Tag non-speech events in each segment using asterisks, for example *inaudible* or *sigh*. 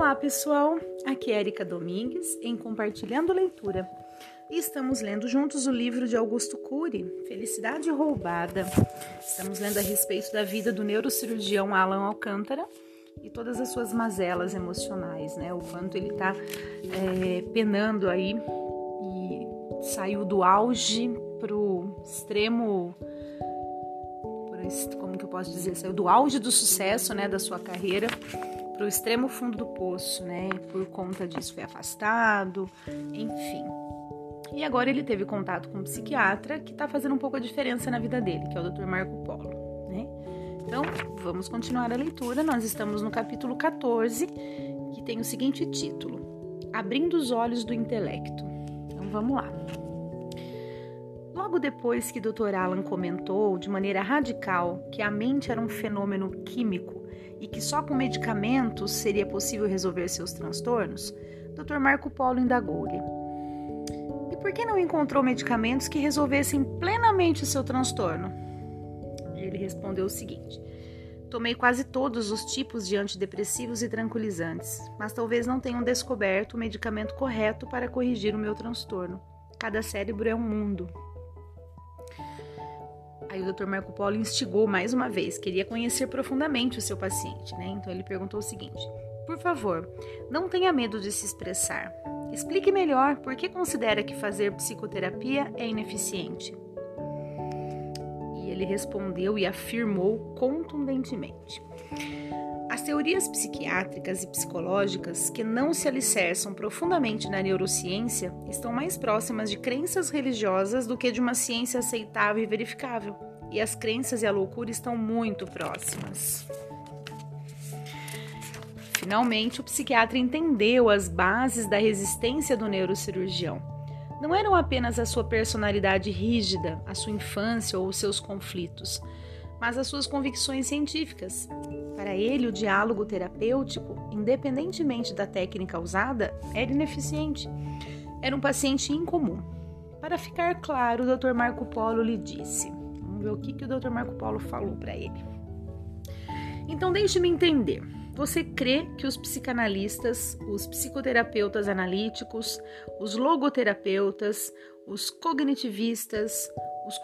Olá pessoal, aqui é Erika Domingues em Compartilhando Leitura e estamos lendo juntos o livro de Augusto Cury, Felicidade Roubada. Estamos lendo a respeito da vida do neurocirurgião Alan Alcântara e todas as suas mazelas emocionais, né? O quanto ele tá é, penando aí e saiu do auge pro extremo como que eu posso dizer, saiu do auge do sucesso, né, da sua carreira para o extremo fundo do poço, né? Por conta disso foi afastado, enfim. E agora ele teve contato com um psiquiatra que está fazendo um pouco a diferença na vida dele, que é o Dr. Marco Polo, né? Então, vamos continuar a leitura. Nós estamos no capítulo 14, que tem o seguinte título: Abrindo os olhos do intelecto. Então, vamos lá. Logo depois que Dr. Alan comentou de maneira radical que a mente era um fenômeno químico e que só com medicamentos seria possível resolver seus transtornos, Dr. Marco Polo indagou-lhe: E por que não encontrou medicamentos que resolvessem plenamente o seu transtorno? Ele respondeu o seguinte: Tomei quase todos os tipos de antidepressivos e tranquilizantes, mas talvez não tenham descoberto o medicamento correto para corrigir o meu transtorno. Cada cérebro é um mundo. Aí o Dr. Marco Polo instigou mais uma vez, queria conhecer profundamente o seu paciente, né? Então ele perguntou o seguinte: Por favor, não tenha medo de se expressar. Explique melhor por que considera que fazer psicoterapia é ineficiente. E ele respondeu e afirmou contundentemente: as teorias psiquiátricas e psicológicas que não se alicerçam profundamente na neurociência estão mais próximas de crenças religiosas do que de uma ciência aceitável e verificável. E as crenças e a loucura estão muito próximas. Finalmente, o psiquiatra entendeu as bases da resistência do neurocirurgião. Não eram apenas a sua personalidade rígida, a sua infância ou os seus conflitos, mas as suas convicções científicas, para ele, o diálogo terapêutico, independentemente da técnica usada, era ineficiente. Era um paciente incomum. Para ficar claro, o Dr. Marco Polo lhe disse. Vamos ver o que, que o Dr. Marco Polo falou para ele. Então, deixe-me entender. Você crê que os psicanalistas, os psicoterapeutas analíticos, os logoterapeutas, os cognitivistas, os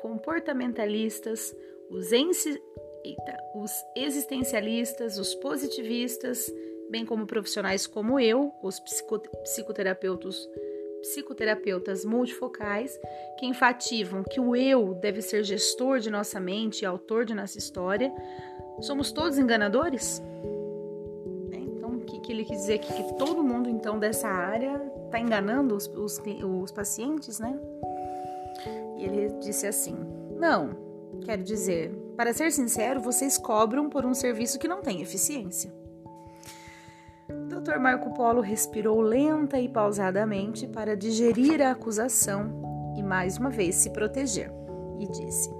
comportamentalistas, os eita, os existencialistas, os positivistas, bem como profissionais como eu, os psicoterapeutas, psicoterapeutas multifocais, que enfativam que o eu deve ser gestor de nossa mente e autor de nossa história, somos todos enganadores? É, então, o que, que, ele quis dizer aqui? Que todo mundo, então, dessa área está enganando os, os, os pacientes, né? E ele disse assim: não, quero dizer, para ser sincero, vocês cobram por um serviço que não tem eficiência. Dr. Marco Polo respirou lenta e pausadamente para digerir a acusação e mais uma vez se proteger e disse: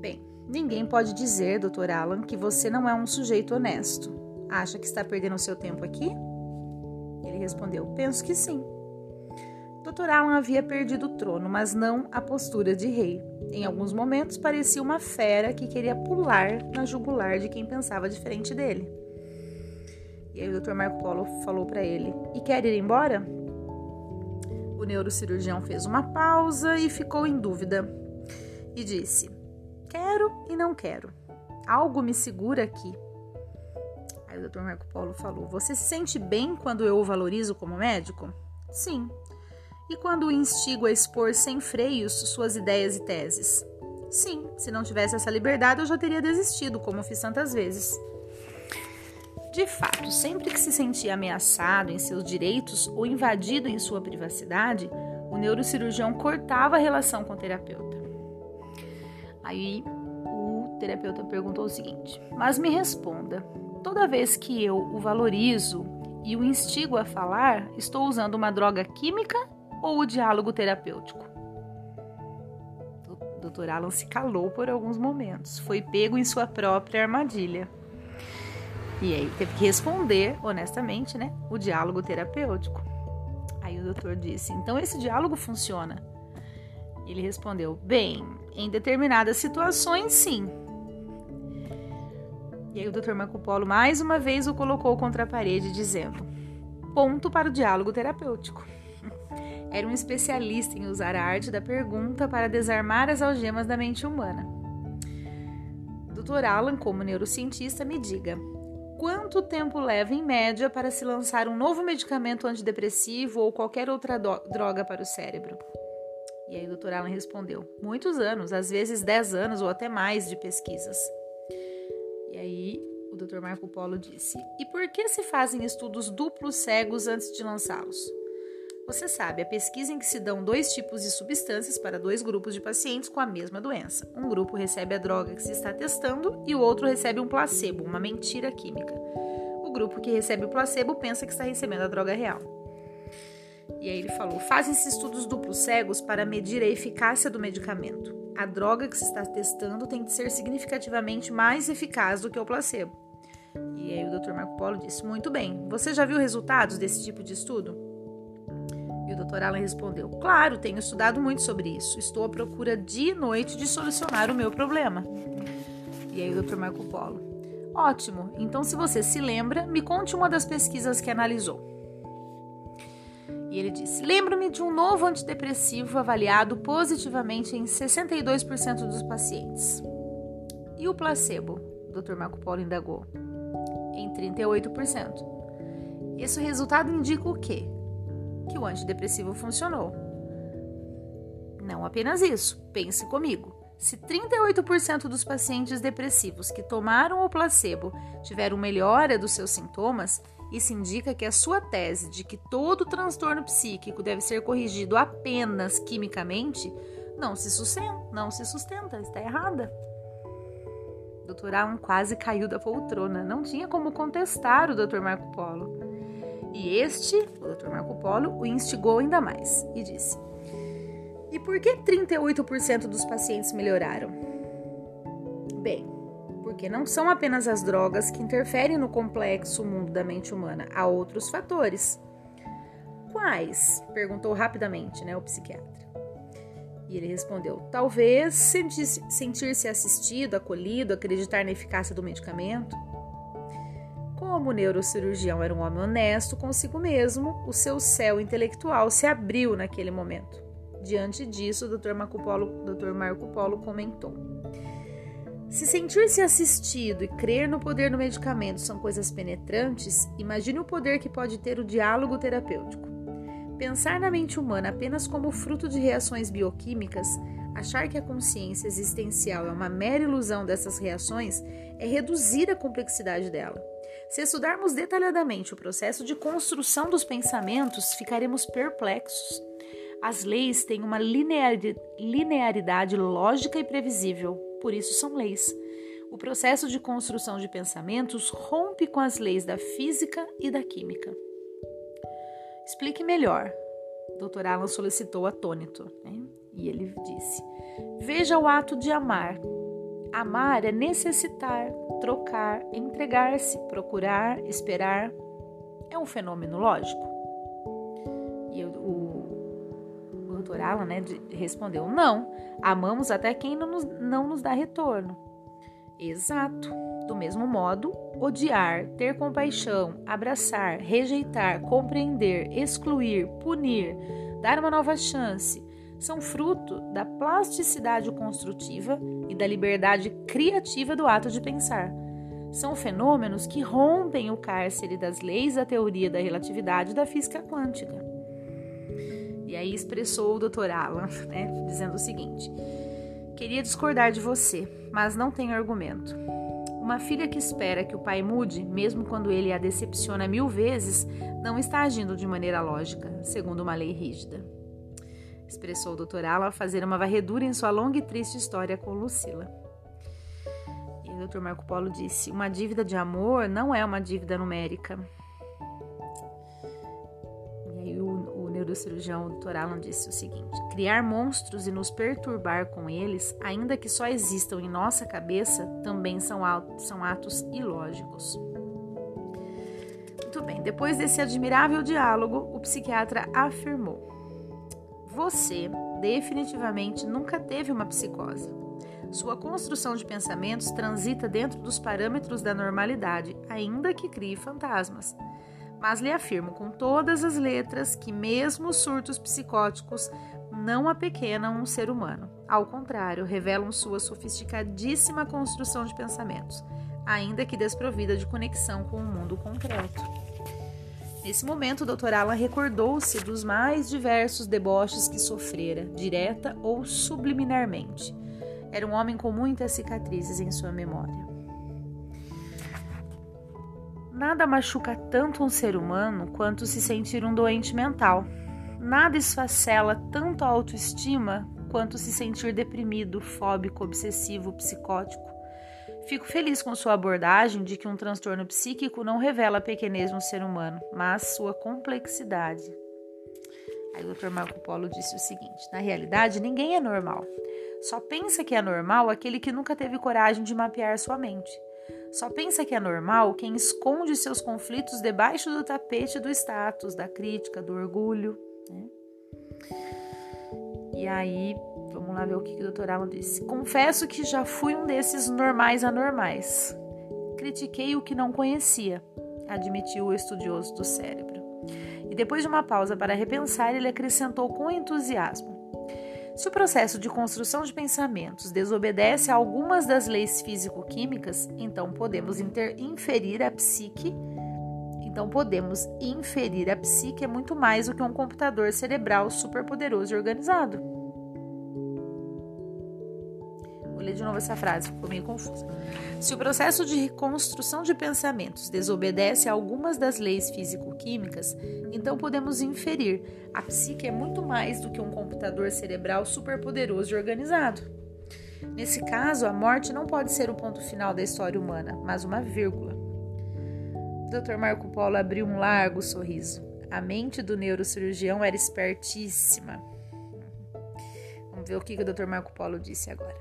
Bem, ninguém pode dizer, Dr. Alan, que você não é um sujeito honesto. Acha que está perdendo seu tempo aqui? Ele respondeu: Penso que sim. Dr. Alan havia perdido o trono, mas não a postura de rei. Em alguns momentos parecia uma fera que queria pular na jugular de quem pensava diferente dele. E aí o Dr. Marco Polo falou para ele: "E quer ir embora?" O neurocirurgião fez uma pausa e ficou em dúvida e disse: "Quero e não quero. Algo me segura aqui." Aí o Dr. Marco Polo falou: "Você se sente bem quando eu o valorizo como médico?" Sim, e quando o instigo a expor sem freios suas ideias e teses? Sim, se não tivesse essa liberdade eu já teria desistido, como fiz tantas vezes. De fato, sempre que se sentia ameaçado em seus direitos ou invadido em sua privacidade, o neurocirurgião cortava a relação com o terapeuta. Aí o terapeuta perguntou o seguinte: Mas me responda, toda vez que eu o valorizo e o instigo a falar, estou usando uma droga química ou o diálogo terapêutico? O Dr. Alan se calou por alguns momentos, foi pego em sua própria armadilha. E aí teve que responder honestamente, né? O diálogo terapêutico. Aí o doutor disse: Então esse diálogo funciona? Ele respondeu: Bem, em determinadas situações, sim. E aí o Dr. Marco Polo mais uma vez o colocou contra a parede, dizendo: ponto para o diálogo terapêutico. Era um especialista em usar a arte da pergunta para desarmar as algemas da mente humana. Dr. Alan, como neurocientista, me diga: quanto tempo leva, em média, para se lançar um novo medicamento antidepressivo ou qualquer outra droga para o cérebro? E aí o Dr. Alan respondeu: muitos anos, às vezes 10 anos ou até mais de pesquisas. E aí o Dr. Marco Polo disse: E por que se fazem estudos duplos cegos antes de lançá-los? Você sabe, a pesquisa em que se dão dois tipos de substâncias para dois grupos de pacientes com a mesma doença. Um grupo recebe a droga que se está testando e o outro recebe um placebo, uma mentira química. O grupo que recebe o placebo pensa que está recebendo a droga real. E aí ele falou: fazem-se estudos duplos cegos para medir a eficácia do medicamento. A droga que se está testando tem de ser significativamente mais eficaz do que o placebo. E aí o Dr. Marco Polo disse: Muito bem, você já viu resultados desse tipo de estudo? E o Dr. Alan respondeu: Claro, tenho estudado muito sobre isso. Estou à procura dia e noite de solucionar o meu problema. E aí o Dr. Marco Polo: Ótimo, então se você se lembra, me conte uma das pesquisas que analisou. E ele disse: Lembro-me de um novo antidepressivo avaliado positivamente em 62% dos pacientes. E o placebo? O Dr. Marco Polo indagou. Em 38%. Esse resultado indica o quê? Que o antidepressivo funcionou. Não apenas isso, pense comigo. Se 38% dos pacientes depressivos que tomaram o placebo tiveram melhora dos seus sintomas, isso indica que a sua tese de que todo transtorno psíquico deve ser corrigido apenas quimicamente não se sustenta, não se sustenta, está errada. Dr. Alan quase caiu da poltrona, não tinha como contestar o Dr. Marco Polo. E este, o Dr. Marco Polo, o instigou ainda mais e disse: E por que 38% dos pacientes melhoraram? Bem, porque não são apenas as drogas que interferem no complexo mundo da mente humana, há outros fatores. Quais? perguntou rapidamente né, o psiquiatra. E ele respondeu: talvez sentir-se sentir assistido, acolhido, acreditar na eficácia do medicamento. Como o neurocirurgião era um homem honesto consigo mesmo, o seu céu intelectual se abriu naquele momento. Diante disso, o Dr. Marco Polo, Dr. Marco Polo comentou: se sentir-se assistido e crer no poder do medicamento são coisas penetrantes, imagine o poder que pode ter o diálogo terapêutico. Pensar na mente humana apenas como fruto de reações bioquímicas, achar que a consciência existencial é uma mera ilusão dessas reações, é reduzir a complexidade dela. Se estudarmos detalhadamente o processo de construção dos pensamentos, ficaremos perplexos. As leis têm uma linearidade lógica e previsível, por isso são leis. O processo de construção de pensamentos rompe com as leis da física e da química. Explique melhor. Dr. Alan solicitou atônito, né? e ele disse: Veja o ato de amar. Amar é necessitar, trocar, entregar-se, procurar, esperar. É um fenômeno lógico? E o, o Dr. Alan né, respondeu: Não, Amamos até quem não nos, não nos dá retorno. Exato. Do mesmo modo, odiar, ter compaixão, abraçar, rejeitar, compreender, excluir, punir, dar uma nova chance, são fruto da plasticidade construtiva e da liberdade criativa do ato de pensar. São fenômenos que rompem o cárcere das leis da teoria da relatividade da física quântica. E aí expressou o Dr. Alan, *laughs* né, dizendo o seguinte: Queria discordar de você, mas não tenho argumento. Uma filha que espera que o pai mude, mesmo quando ele a decepciona mil vezes, não está agindo de maneira lógica, segundo uma lei rígida. Expressou o Dr. Alan ao fazer uma varredura em sua longa e triste história com Lucila. E o Dr. Marco Polo disse: Uma dívida de amor não é uma dívida numérica. neurocirurgião Dr. Alan disse o seguinte: criar monstros e nos perturbar com eles, ainda que só existam em nossa cabeça, também são, são atos ilógicos. Muito bem, depois desse admirável diálogo, o psiquiatra afirmou: Você definitivamente nunca teve uma psicose. Sua construção de pensamentos transita dentro dos parâmetros da normalidade, ainda que crie fantasmas. Mas lhe afirmo com todas as letras que, mesmo os surtos psicóticos, não apequenam um ser humano. Ao contrário, revelam sua sofisticadíssima construção de pensamentos, ainda que desprovida de conexão com o mundo concreto. Nesse momento, o Dr. Alan recordou-se dos mais diversos deboches que sofrera, direta ou subliminarmente. Era um homem com muitas cicatrizes em sua memória. Nada machuca tanto um ser humano quanto se sentir um doente mental. Nada esfacela tanto a autoestima quanto se sentir deprimido, fóbico, obsessivo, psicótico. Fico feliz com sua abordagem de que um transtorno psíquico não revela a pequenez no ser humano, mas sua complexidade. Aí o Dr. Marco Polo disse o seguinte: na realidade, ninguém é normal. Só pensa que é normal aquele que nunca teve coragem de mapear sua mente. Só pensa que é normal quem esconde seus conflitos debaixo do tapete do status, da crítica, do orgulho. Né? E aí, vamos lá ver o que, que o doutor Alan disse. Confesso que já fui um desses normais anormais. Critiquei o que não conhecia, admitiu o estudioso do cérebro. E depois de uma pausa para repensar, ele acrescentou com entusiasmo: Se o processo de construção de pensamentos desobedece a algumas das leis físico-químicas, então podemos inferir a psique então podemos inferir a psique é muito mais do que um computador cerebral superpoderoso e organizado. Vou ler de novo essa frase, ficou meio confusa. Se o processo de reconstrução de pensamentos desobedece a algumas das leis físico-químicas, então podemos inferir a psique é muito mais do que um computador cerebral superpoderoso e organizado. Nesse caso, a morte não pode ser o ponto final da história humana, mas uma vírgula. Dr. Marco Polo abriu um largo sorriso. A mente do neurocirurgião era espertíssima. Vamos ver o que o Dr. Marco Polo disse agora.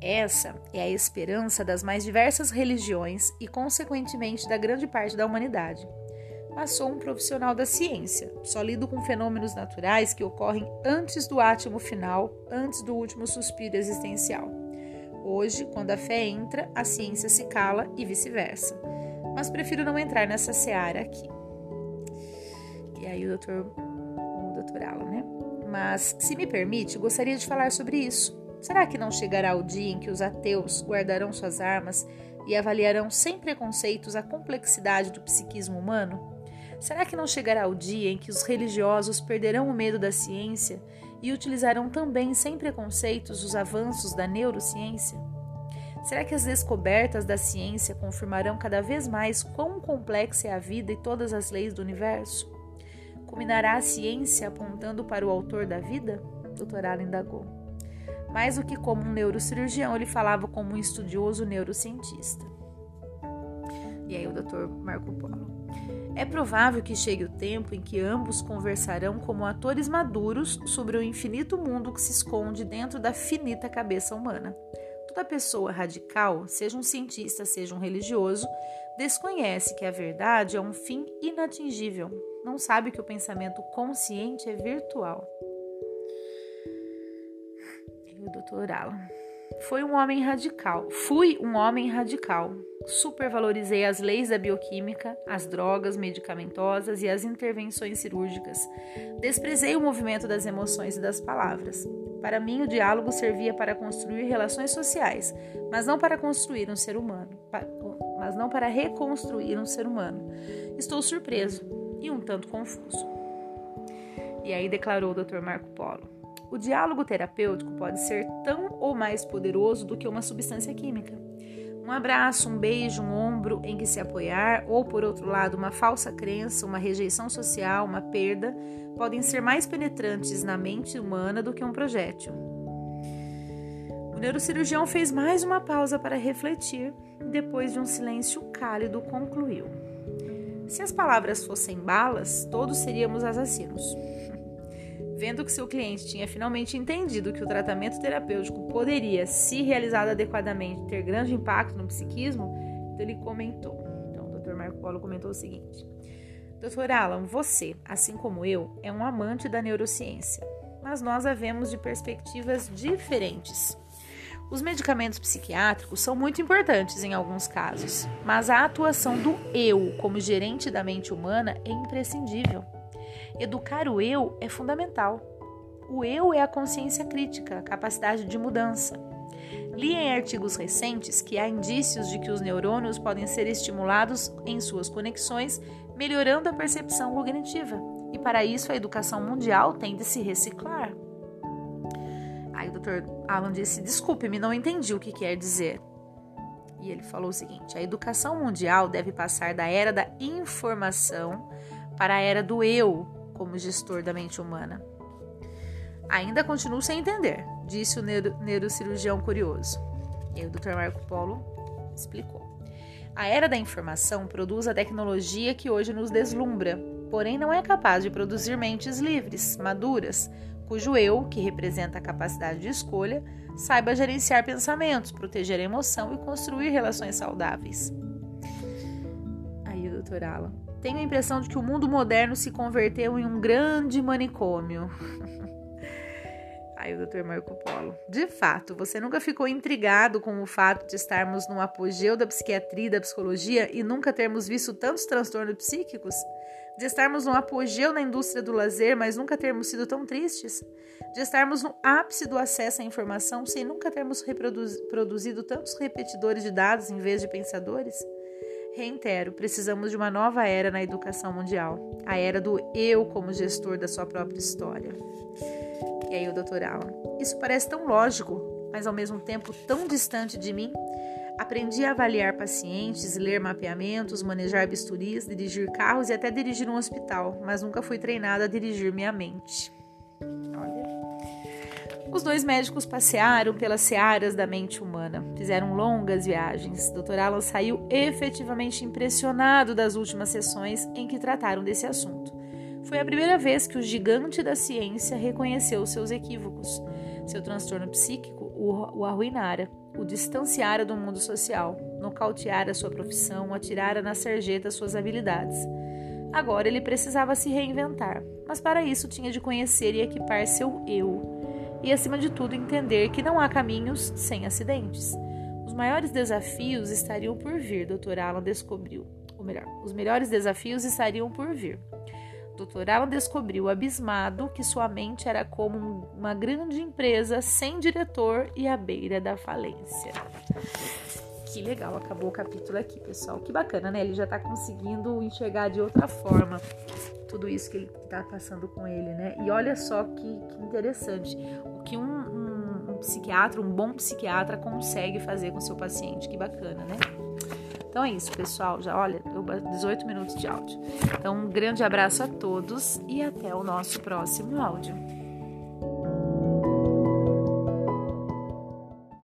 Essa é a esperança das mais diversas religiões e, consequentemente, da grande parte da humanidade. Mas sou um profissional da ciência, só lido com fenômenos naturais que ocorrem antes do átimo final, antes do último suspiro existencial. Hoje, quando a fé entra, a ciência se cala e vice-versa mas prefiro não entrar nessa seara aqui. E aí o doutor, o doutor Alan, né? Mas, se me permite, gostaria de falar sobre isso. Será que não chegará o dia em que os ateus guardarão suas armas e avaliarão sem preconceitos a complexidade do psiquismo humano? Será que não chegará o dia em que os religiosos perderão o medo da ciência e utilizarão também sem preconceitos os avanços da neurociência? Será que as descobertas da ciência confirmarão cada vez mais quão complexa é a vida e todas as leis do universo? Culminará a ciência apontando para o autor da vida? Dr. Allen indagou. Mais do que como um neurocirurgião, ele falava como um estudioso neurocientista. E aí o Dr. Marco Polo. É provável que chegue o tempo em que ambos conversarão como atores maduros sobre o infinito mundo que se esconde dentro da finita cabeça humana. Toda pessoa radical, seja um cientista, seja um religioso, desconhece que a verdade é um fim inatingível, não sabe que o pensamento consciente é virtual. E o doutor Alan. Foi um homem radical. Fui um homem radical. Supervalorizei as leis da bioquímica, as drogas medicamentosas e as intervenções cirúrgicas. Desprezei o movimento das emoções e das palavras. Para mim, o diálogo servia para construir relações sociais, mas não para construir um ser humano, mas não para reconstruir um ser humano. Estou surpreso e um tanto confuso. E aí declarou o Dr. Marco Polo: O diálogo terapêutico pode ser tão ou mais poderoso do que uma substância química. Um abraço, um beijo, um ombro em que se apoiar, ou por outro lado, uma falsa crença, uma rejeição social, uma perda, podem ser mais penetrantes na mente humana do que um projétil. O neurocirurgião fez mais uma pausa para refletir e, depois de um silêncio cálido, concluiu: Se as palavras fossem balas, todos seríamos assassinos. Vendo que seu cliente tinha finalmente entendido que o tratamento terapêutico poderia, se realizado adequadamente, ter grande impacto no psiquismo, então ele comentou. Então, o Dr. Marco Polo comentou o seguinte: Dr. Alan, você, assim como eu, é um amante da neurociência, mas nós a vemos de perspectivas diferentes. Os medicamentos psiquiátricos são muito importantes em alguns casos, mas a atuação do eu como gerente da mente humana é imprescindível. Educar o eu é fundamental. O eu é a consciência crítica, a capacidade de mudança. Li em artigos recentes que há indícios de que os neurônios podem ser estimulados em suas conexões, melhorando a percepção cognitiva. E para isso a educação mundial tem de se reciclar. Aí o Dr. Alan disse: Desculpe-me, não entendi o que quer dizer. E ele falou o seguinte: a educação mundial deve passar da era da informação para a era do eu como gestor da mente humana. Ainda continuo sem entender, disse o neuro, neurocirurgião curioso. E o Dr. Marco Polo explicou. A era da informação produz a tecnologia que hoje nos deslumbra, porém não é capaz de produzir mentes livres, maduras, cujo eu, que representa a capacidade de escolha, saiba gerenciar pensamentos, proteger a emoção e construir relações saudáveis. Alan. Tenho a impressão de que o mundo moderno se converteu em um grande manicômio. *laughs* Aí o Dr. Marco Polo. De fato, você nunca ficou intrigado com o fato de estarmos no apogeu da psiquiatria e da psicologia e nunca termos visto tantos transtornos psíquicos? de estarmos no apogeu na indústria do lazer, mas nunca termos sido tão tristes, de estarmos no ápice do acesso à informação sem nunca termos produzido tantos repetidores de dados em vez de pensadores? Reitero, precisamos de uma nova era na educação mundial, a era do eu como gestor da sua própria história. E aí o doutor Alan, isso parece tão lógico, mas ao mesmo tempo tão distante de mim. Aprendi a avaliar pacientes, ler mapeamentos, manejar bisturis, dirigir carros e até dirigir um hospital, mas nunca fui treinada a dirigir minha mente. Olha. Os dois médicos passearam pelas searas da mente humana, fizeram longas viagens. Dr. Alan saiu efetivamente impressionado das últimas sessões em que trataram desse assunto. Foi a primeira vez que o gigante da ciência reconheceu seus equívocos. Seu transtorno psíquico o arruinara o distanciara do mundo social, nocauteara sua profissão, atirara na sarjeta suas habilidades. Agora ele precisava se reinventar, mas para isso tinha de conhecer e equipar seu eu, e acima de tudo entender que não há caminhos sem acidentes. Os maiores desafios estariam por vir, Dr. Alan descobriu. Ou melhor, os melhores desafios estariam por vir. Dr. Alan descobriu abismado que sua mente era como uma grande empresa sem diretor e à beira da falência. Que legal, acabou o capítulo aqui, pessoal. Que bacana, né? Ele já tá conseguindo enxergar de outra forma tudo isso que ele tá passando com ele, né? E olha só que, que interessante. O que um, um, um psiquiatra, um bom psiquiatra, consegue fazer com seu paciente. Que bacana, né? Então é isso, pessoal. Já olha, 18 minutos de áudio. Então, um grande abraço a todos e até o nosso próximo áudio.